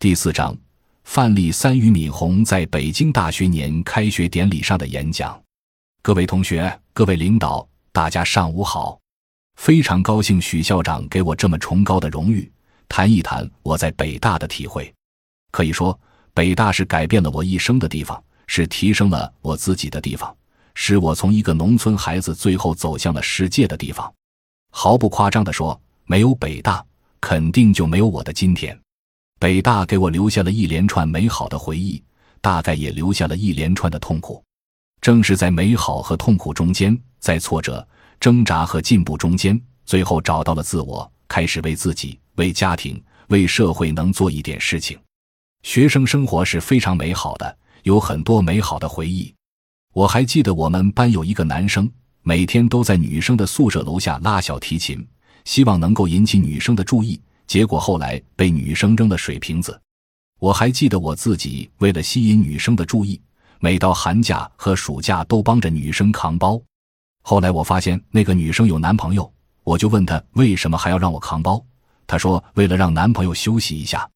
第四章，范例三：俞敏洪在北京大学年开学典礼上的演讲。各位同学，各位领导，大家上午好！非常高兴许校长给我这么崇高的荣誉，谈一谈我在北大的体会。可以说，北大是改变了我一生的地方，是提升了我自己的地方，使我从一个农村孩子最后走向了世界的地方。毫不夸张地说，没有北大，肯定就没有我的今天。北大给我留下了一连串美好的回忆，大概也留下了一连串的痛苦。正是在美好和痛苦中间，在挫折、挣扎和进步中间，最后找到了自我，开始为自己、为家庭、为社会能做一点事情。学生生活是非常美好的，有很多美好的回忆。我还记得我们班有一个男生，每天都在女生的宿舍楼下拉小提琴，希望能够引起女生的注意。结果后来被女生扔了水瓶子。我还记得我自己为了吸引女生的注意，每到寒假和暑假都帮着女生扛包。后来我发现那个女生有男朋友，我就问她为什么还要让我扛包。她说为了让男朋友休息一下。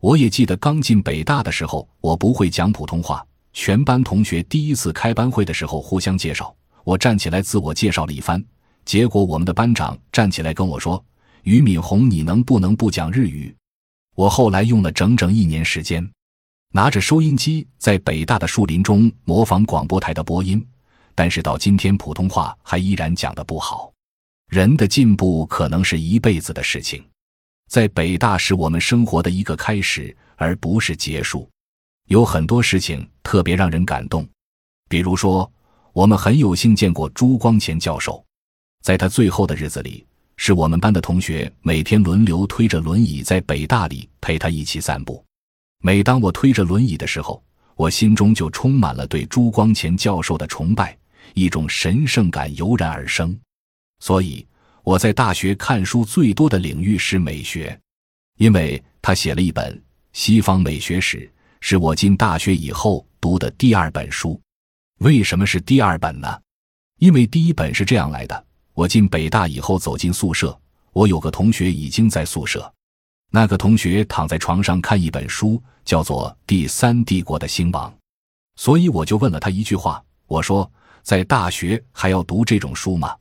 我也记得刚进北大的时候，我不会讲普通话，全班同学第一次开班会的时候互相介绍，我站起来自我介绍了一番，结果我们的班长站起来跟我说。俞敏洪，你能不能不讲日语？我后来用了整整一年时间，拿着收音机在北大的树林中模仿广播台的播音，但是到今天普通话还依然讲得不好。人的进步可能是一辈子的事情，在北大是我们生活的一个开始，而不是结束。有很多事情特别让人感动，比如说，我们很有幸见过朱光潜教授，在他最后的日子里。是我们班的同学每天轮流推着轮椅在北大里陪他一起散步。每当我推着轮椅的时候，我心中就充满了对朱光潜教授的崇拜，一种神圣感油然而生。所以我在大学看书最多的领域是美学，因为他写了一本《西方美学史》，是我进大学以后读的第二本书。为什么是第二本呢？因为第一本是这样来的。我进北大以后走进宿舍，我有个同学已经在宿舍。那个同学躺在床上看一本书，叫做《第三帝国的兴亡》，所以我就问了他一句话：“我说，在大学还要读这种书吗？”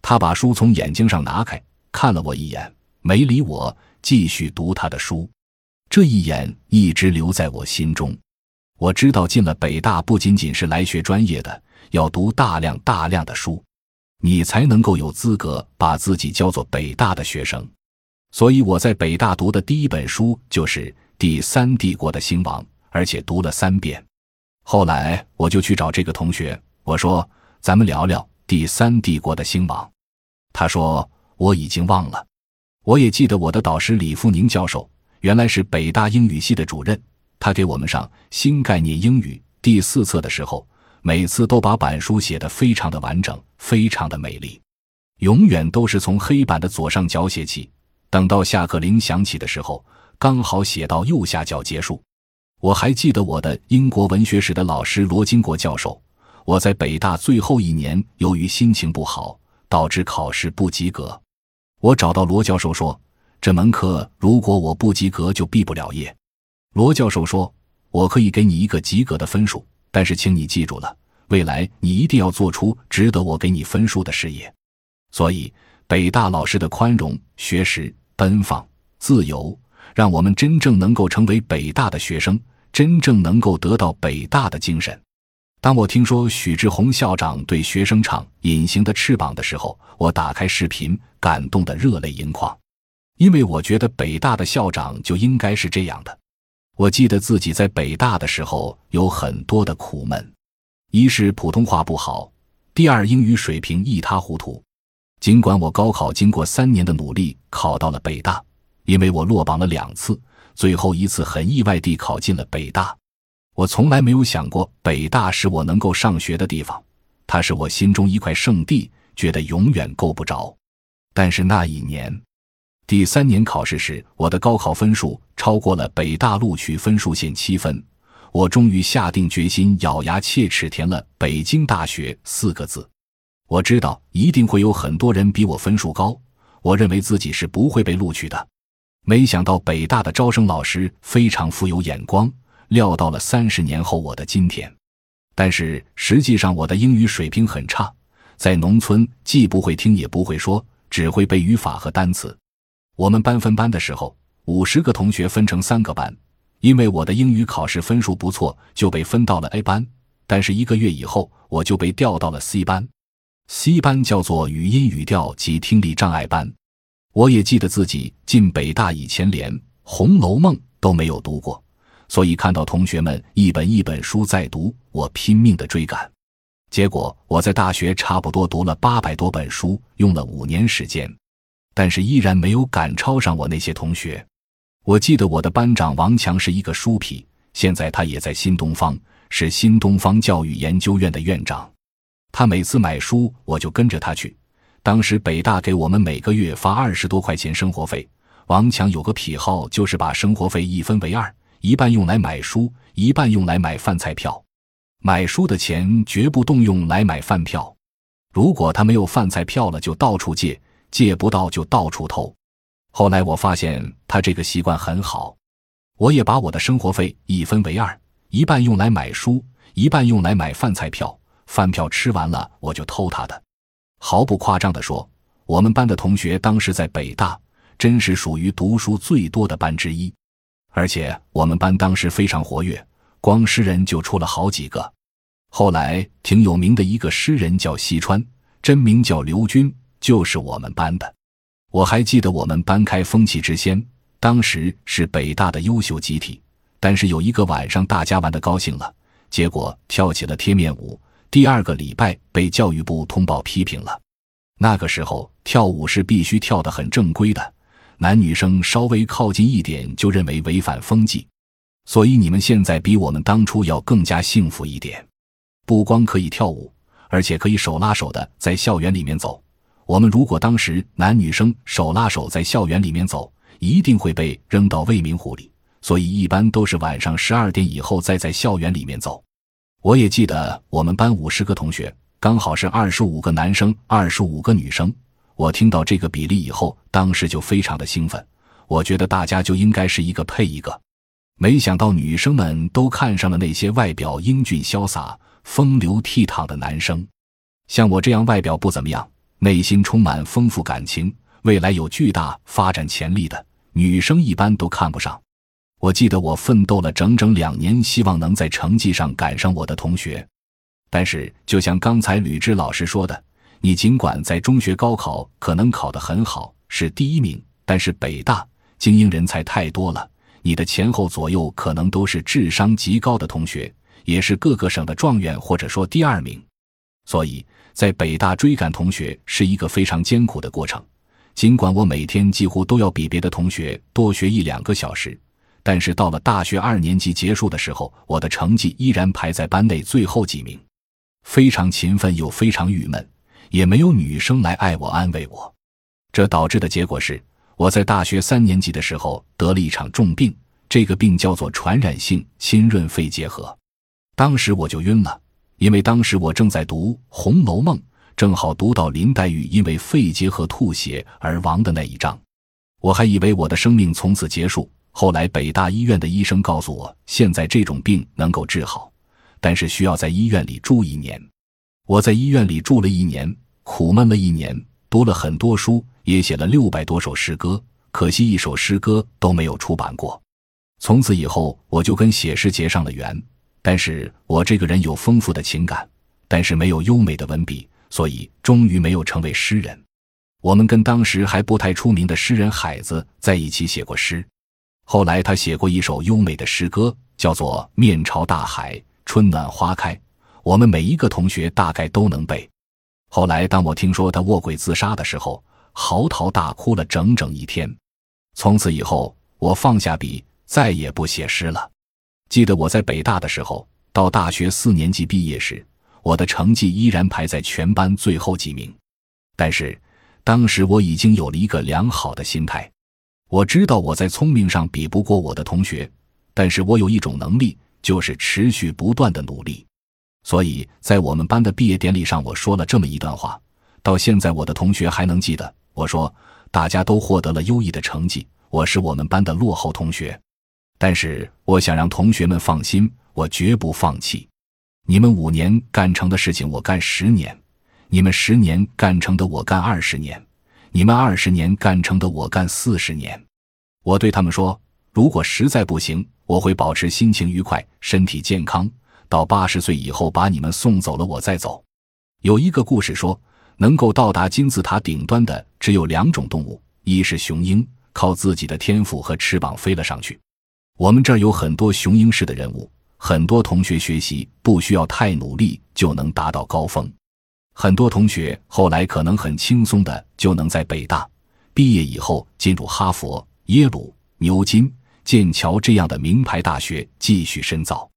他把书从眼睛上拿开，看了我一眼，没理我，继续读他的书。这一眼一直留在我心中。我知道进了北大不仅仅是来学专业的，要读大量大量的书。你才能够有资格把自己叫做北大的学生，所以我在北大读的第一本书就是《第三帝国的兴亡》，而且读了三遍。后来我就去找这个同学，我说：“咱们聊聊《第三帝国的兴亡》。”他说：“我已经忘了。”我也记得我的导师李富宁教授原来是北大英语系的主任，他给我们上新概念英语第四册的时候。每次都把板书写得非常的完整，非常的美丽，永远都是从黑板的左上角写起，等到下课铃响起的时候，刚好写到右下角结束。我还记得我的英国文学史的老师罗金国教授。我在北大最后一年，由于心情不好，导致考试不及格。我找到罗教授说：“这门课如果我不及格，就毕不了业。”罗教授说：“我可以给你一个及格的分数。”但是，请你记住了，未来你一定要做出值得我给你分数的事业。所以，北大老师的宽容、学识、奔放、自由，让我们真正能够成为北大的学生，真正能够得到北大的精神。当我听说许志宏校长对学生唱《隐形的翅膀》的时候，我打开视频，感动得热泪盈眶，因为我觉得北大的校长就应该是这样的。我记得自己在北大的时候有很多的苦闷，一是普通话不好，第二英语水平一塌糊涂。尽管我高考经过三年的努力考到了北大，因为我落榜了两次，最后一次很意外地考进了北大。我从来没有想过北大是我能够上学的地方，它是我心中一块圣地，觉得永远够不着。但是那一年。第三年考试时，我的高考分数超过了北大录取分数线七分，我终于下定决心，咬牙切齿填了“北京大学”四个字。我知道一定会有很多人比我分数高，我认为自己是不会被录取的。没想到北大的招生老师非常富有眼光，料到了三十年后我的今天。但是实际上我的英语水平很差，在农村既不会听也不会说，只会背语法和单词。我们班分班的时候，五十个同学分成三个班，因为我的英语考试分数不错，就被分到了 A 班。但是一个月以后，我就被调到了 C 班，C 班叫做语音语调及听力障碍班。我也记得自己进北大以前连《红楼梦》都没有读过，所以看到同学们一本一本书在读，我拼命的追赶。结果我在大学差不多读了八百多本书，用了五年时间，但是依然没有赶超上我那些同学。我记得我的班长王强是一个书皮，现在他也在新东方，是新东方教育研究院的院长。他每次买书，我就跟着他去。当时北大给我们每个月发二十多块钱生活费。王强有个癖好，就是把生活费一分为二，一半用来买书，一半用来买饭菜票。买书的钱绝不动用来买饭票。如果他没有饭菜票了，就到处借；借不到就到处偷。后来我发现他这个习惯很好，我也把我的生活费一分为二，一半用来买书，一半用来买饭菜票。饭票吃完了，我就偷他的。毫不夸张地说，我们班的同学当时在北大真是属于读书最多的班之一，而且我们班当时非常活跃，光诗人就出了好几个。后来挺有名的一个诗人叫西川，真名叫刘军，就是我们班的。我还记得我们班开风气之先，当时是北大的优秀集体，但是有一个晚上大家玩的高兴了，结果跳起了贴面舞。第二个礼拜被教育部通报批评了。那个时候跳舞是必须跳得很正规的，男女生稍微靠近一点就认为违反风纪。所以你们现在比我们当初要更加幸福一点，不光可以跳舞，而且可以手拉手的在校园里面走。我们如果当时男女生手拉手在校园里面走，一定会被扔到未名湖里。所以一般都是晚上十二点以后再在校园里面走。我也记得我们班五十个同学，刚好是二十五个男生，二十五个女生。我听到这个比例以后，当时就非常的兴奋。我觉得大家就应该是一个配一个。没想到女生们都看上了那些外表英俊潇洒、风流倜傥的男生。像我这样外表不怎么样，内心充满丰富感情、未来有巨大发展潜力的女生，一般都看不上。我记得我奋斗了整整两年，希望能在成绩上赶上我的同学。但是，就像刚才吕芝老师说的，你尽管在中学高考可能考得很好，是第一名，但是北大精英人才太多了，你的前后左右可能都是智商极高的同学，也是各个省的状元或者说第二名。所以在北大追赶同学是一个非常艰苦的过程。尽管我每天几乎都要比别的同学多学一两个小时。但是到了大学二年级结束的时候，我的成绩依然排在班内最后几名，非常勤奋又非常郁闷，也没有女生来爱我安慰我。这导致的结果是，我在大学三年级的时候得了一场重病，这个病叫做传染性浸润肺结核。当时我就晕了，因为当时我正在读《红楼梦》，正好读到林黛玉因为肺结核吐血而亡的那一章，我还以为我的生命从此结束。后来，北大医院的医生告诉我，现在这种病能够治好，但是需要在医院里住一年。我在医院里住了一年，苦闷了一年，读了很多书，也写了六百多首诗歌，可惜一首诗歌都没有出版过。从此以后，我就跟写诗结上了缘。但是我这个人有丰富的情感，但是没有优美的文笔，所以终于没有成为诗人。我们跟当时还不太出名的诗人海子在一起写过诗。后来，他写过一首优美的诗歌，叫做《面朝大海，春暖花开》，我们每一个同学大概都能背。后来，当我听说他卧轨自杀的时候，嚎啕大哭了整整一天。从此以后，我放下笔，再也不写诗了。记得我在北大的时候，到大学四年级毕业时，我的成绩依然排在全班最后几名。但是，当时我已经有了一个良好的心态。我知道我在聪明上比不过我的同学，但是我有一种能力，就是持续不断的努力。所以在我们班的毕业典礼上，我说了这么一段话，到现在我的同学还能记得。我说：“大家都获得了优异的成绩，我是我们班的落后同学，但是我想让同学们放心，我绝不放弃。你们五年干成的事情，我干十年；你们十年干成的，我干二十年；你们二十年干成的，我干四十年。我对他们说：如果实在不行，我会保持心情愉快、身体健康，到八十岁以后把你们送走了，我再走。有一个故事说，能够到达金字塔顶端的只有两种动物，一是雄鹰。靠自己的天赋和翅膀飞了上去。我们这儿有很多雄鹰式的人物，很多同学学习不需要太努力就能达到高峰。很多同学后来可能很轻松的就能在北大毕业以后进入哈佛、耶鲁、牛津、剑桥这样的名牌大学继续深造。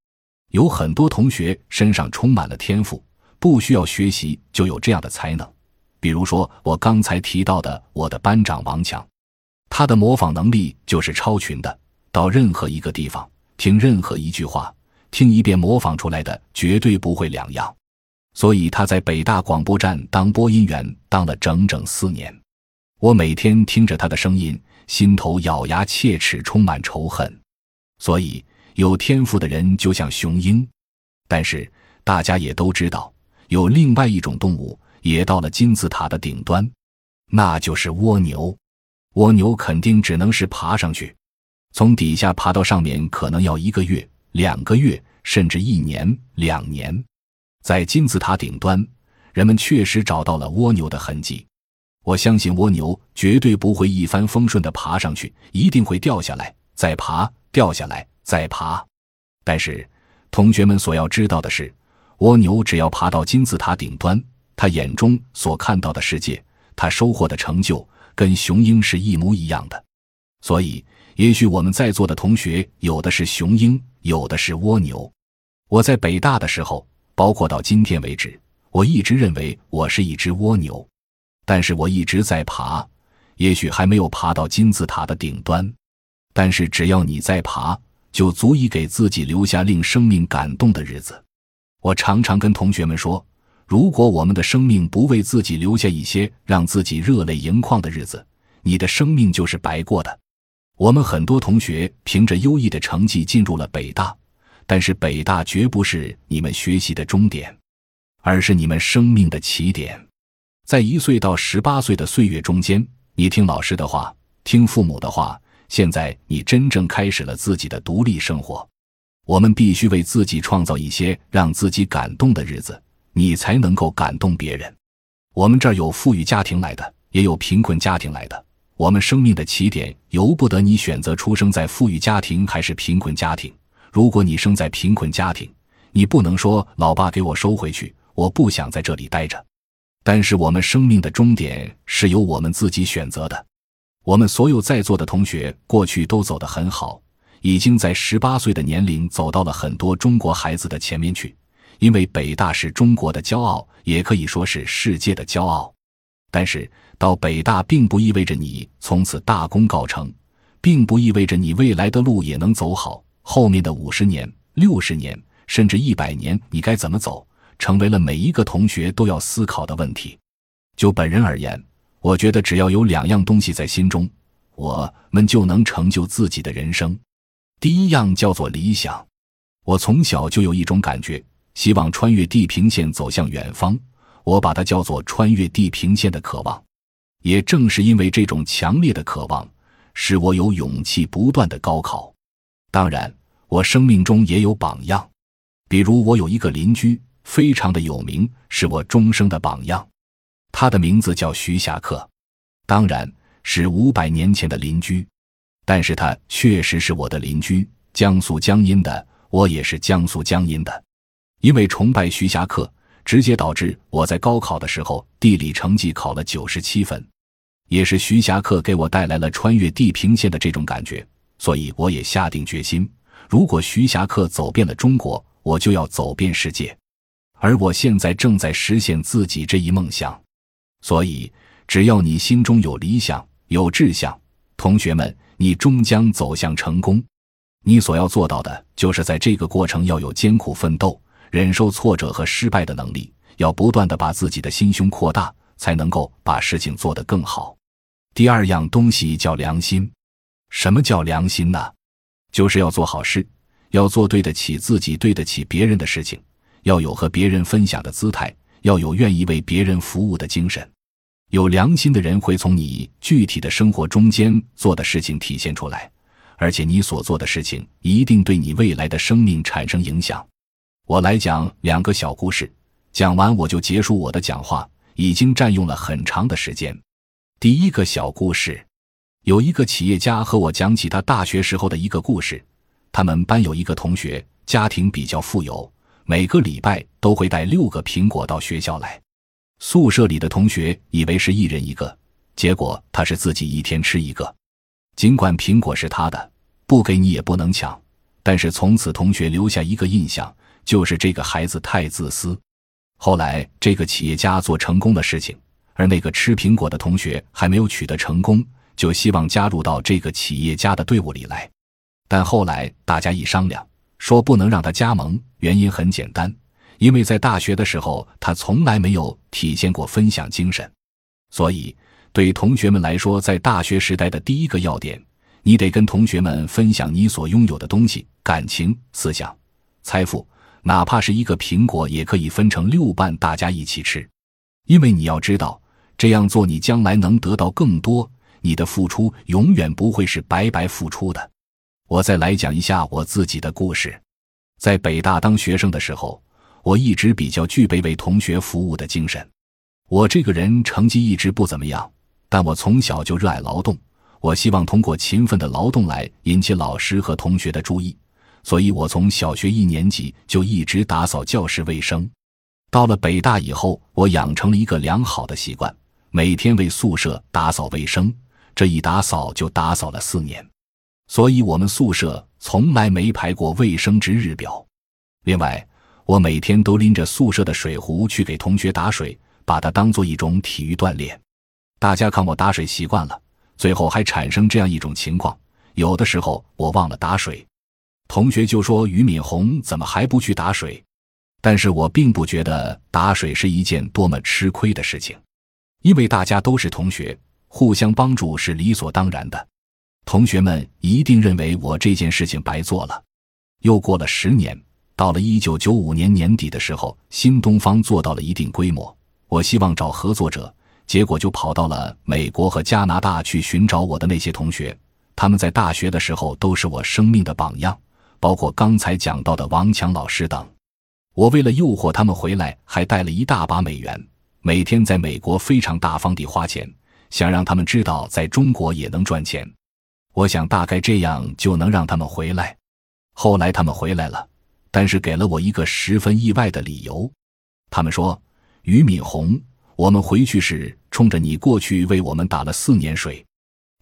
有很多同学身上充满了天赋，不需要学习就有这样的才能。比如说我刚才提到的我的班长王强。他的模仿能力就是超群的，到任何一个地方听任何一句话，听一遍模仿出来的绝对不会两样。所以他在北大广播站当播音员当了整整四年。我每天听着他的声音，心头咬牙切齿，充满仇恨。所以有天赋的人就像雄鹰，但是大家也都知道，有另外一种动物也到了金字塔的顶端，那就是蜗牛。蜗牛肯定只能是爬上去，从底下爬到上面可能要一个月、两个月，甚至一年、两年。在金字塔顶端，人们确实找到了蜗牛的痕迹。我相信蜗牛绝对不会一帆风顺地爬上去，一定会掉下来，再爬，掉下来，再爬。但是，同学们所要知道的是，蜗牛只要爬到金字塔顶端，它眼中所看到的世界，它收获的成就。跟雄鹰是一模一样的，所以也许我们在座的同学有的是雄鹰，有的是蜗牛。我在北大的时候，包括到今天为止，我一直认为我是一只蜗牛，但是我一直在爬，也许还没有爬到金字塔的顶端，但是只要你在爬，就足以给自己留下令生命感动的日子。我常常跟同学们说。如果我们的生命不为自己留下一些让自己热泪盈眶的日子，你的生命就是白过的。我们很多同学凭着优异的成绩进入了北大，但是北大绝不是你们学习的终点，而是你们生命的起点。在一岁到十八岁的岁月中间，你听老师的话，听父母的话，现在你真正开始了自己的独立生活。我们必须为自己创造一些让自己感动的日子。你才能够感动别人。我们这儿有富裕家庭来的，也有贫困家庭来的。我们生命的起点由不得你选择出生在富裕家庭还是贫困家庭。如果你生在贫困家庭，你不能说“老爸，给我收回去，我不想在这里待着”。但是我们生命的终点是由我们自己选择的。我们所有在座的同学过去都走得很好，已经在十八岁的年龄走到了很多中国孩子的前面去。因为北大是中国的骄傲，也可以说是世界的骄傲。但是到北大并不意味着你从此大功告成，并不意味着你未来的路也能走好。后面的五十年、六十年，甚至一百年，你该怎么走，成为了每一个同学都要思考的问题。就本人而言，我觉得只要有两样东西在心中，我们就能成就自己的人生。第一样叫做理想。我从小就有一种感觉。希望穿越地平线走向远方，我把它叫做穿越地平线的渴望。也正是因为这种强烈的渴望，使我有勇气不断的高考。当然，我生命中也有榜样，比如我有一个邻居，非常的有名，是我终生的榜样。他的名字叫徐霞客，当然是五百年前的邻居，但是他确实是我的邻居，江苏江阴的，我也是江苏江阴的。因为崇拜徐霞客，直接导致我在高考的时候地理成绩考了九十七分，也是徐霞客给我带来了穿越地平线的这种感觉，所以我也下定决心，如果徐霞客走遍了中国，我就要走遍世界。而我现在正在实现自己这一梦想，所以只要你心中有理想、有志向，同学们，你终将走向成功。你所要做到的就是在这个过程要有艰苦奋斗。忍受挫折和失败的能力，要不断的把自己的心胸扩大，才能够把事情做得更好。第二样东西叫良心。什么叫良心呢？就是要做好事，要做对得起自己、对得起别人的事情，要有和别人分享的姿态，要有愿意为别人服务的精神。有良心的人会从你具体的生活中间做的事情体现出来，而且你所做的事情一定对你未来的生命产生影响。我来讲两个小故事，讲完我就结束我的讲话，已经占用了很长的时间。第一个小故事，有一个企业家和我讲起他大学时候的一个故事。他们班有一个同学，家庭比较富有，每个礼拜都会带六个苹果到学校来。宿舍里的同学以为是一人一个，结果他是自己一天吃一个。尽管苹果是他的，不给你也不能抢，但是从此同学留下一个印象，就是这个孩子太自私。后来这个企业家做成功的事情，而那个吃苹果的同学还没有取得成功，就希望加入到这个企业家的队伍里来。但后来大家一商量，说不能让他加盟，原因很简单。因为在大学的时候，他从来没有体现过分享精神，所以对同学们来说，在大学时代的第一个要点，你得跟同学们分享你所拥有的东西：感情、思想、财富，哪怕是一个苹果，也可以分成六半，大家一起吃。因为你要知道，这样做你将来能得到更多，你的付出永远不会是白白付出的。我再来讲一下我自己的故事，在北大当学生的时候。我一直比较具备为同学服务的精神。我这个人成绩一直不怎么样，但我从小就热爱劳动。我希望通过勤奋的劳动来引起老师和同学的注意，所以我从小学一年级就一直打扫教室卫生。到了北大以后，我养成了一个良好的习惯，每天为宿舍打扫卫生。这一打扫就打扫了四年，所以我们宿舍从来没排过卫生值日表。另外，我每天都拎着宿舍的水壶去给同学打水，把它当做一种体育锻炼。大家看我打水习惯了，最后还产生这样一种情况：有的时候我忘了打水，同学就说俞敏洪怎么还不去打水？但是我并不觉得打水是一件多么吃亏的事情，因为大家都是同学，互相帮助是理所当然的。同学们一定认为我这件事情白做了。又过了十年。到了一九九五年年底的时候，新东方做到了一定规模。我希望找合作者，结果就跑到了美国和加拿大去寻找我的那些同学。他们在大学的时候都是我生命的榜样，包括刚才讲到的王强老师等。我为了诱惑他们回来，还带了一大把美元，每天在美国非常大方地花钱，想让他们知道在中国也能赚钱。我想大概这样就能让他们回来。后来他们回来了。但是给了我一个十分意外的理由，他们说：“俞敏洪，我们回去是冲着你过去为我们打了四年水。”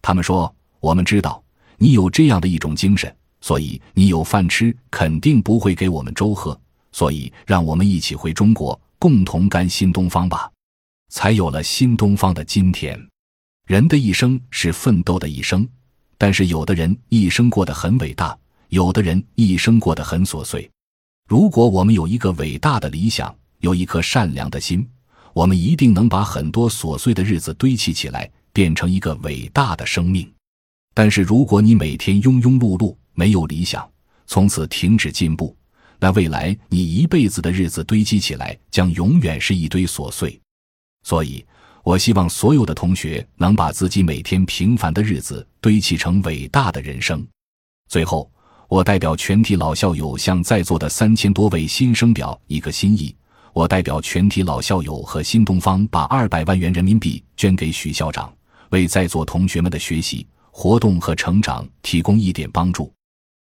他们说：“我们知道你有这样的一种精神，所以你有饭吃，肯定不会给我们粥喝。所以让我们一起回中国，共同干新东方吧，才有了新东方的今天。人的一生是奋斗的一生，但是有的人一生过得很伟大，有的人一生过得很琐碎。”如果我们有一个伟大的理想，有一颗善良的心，我们一定能把很多琐碎的日子堆砌起来，变成一个伟大的生命。但是，如果你每天庸庸碌碌，没有理想，从此停止进步，那未来你一辈子的日子堆积起来，将永远是一堆琐碎。所以，我希望所有的同学能把自己每天平凡的日子堆砌成伟大的人生。最后。我代表全体老校友向在座的三千多位新生表一个心意。我代表全体老校友和新东方，把二百万元人民币捐给许校长，为在座同学们的学习、活动和成长提供一点帮助。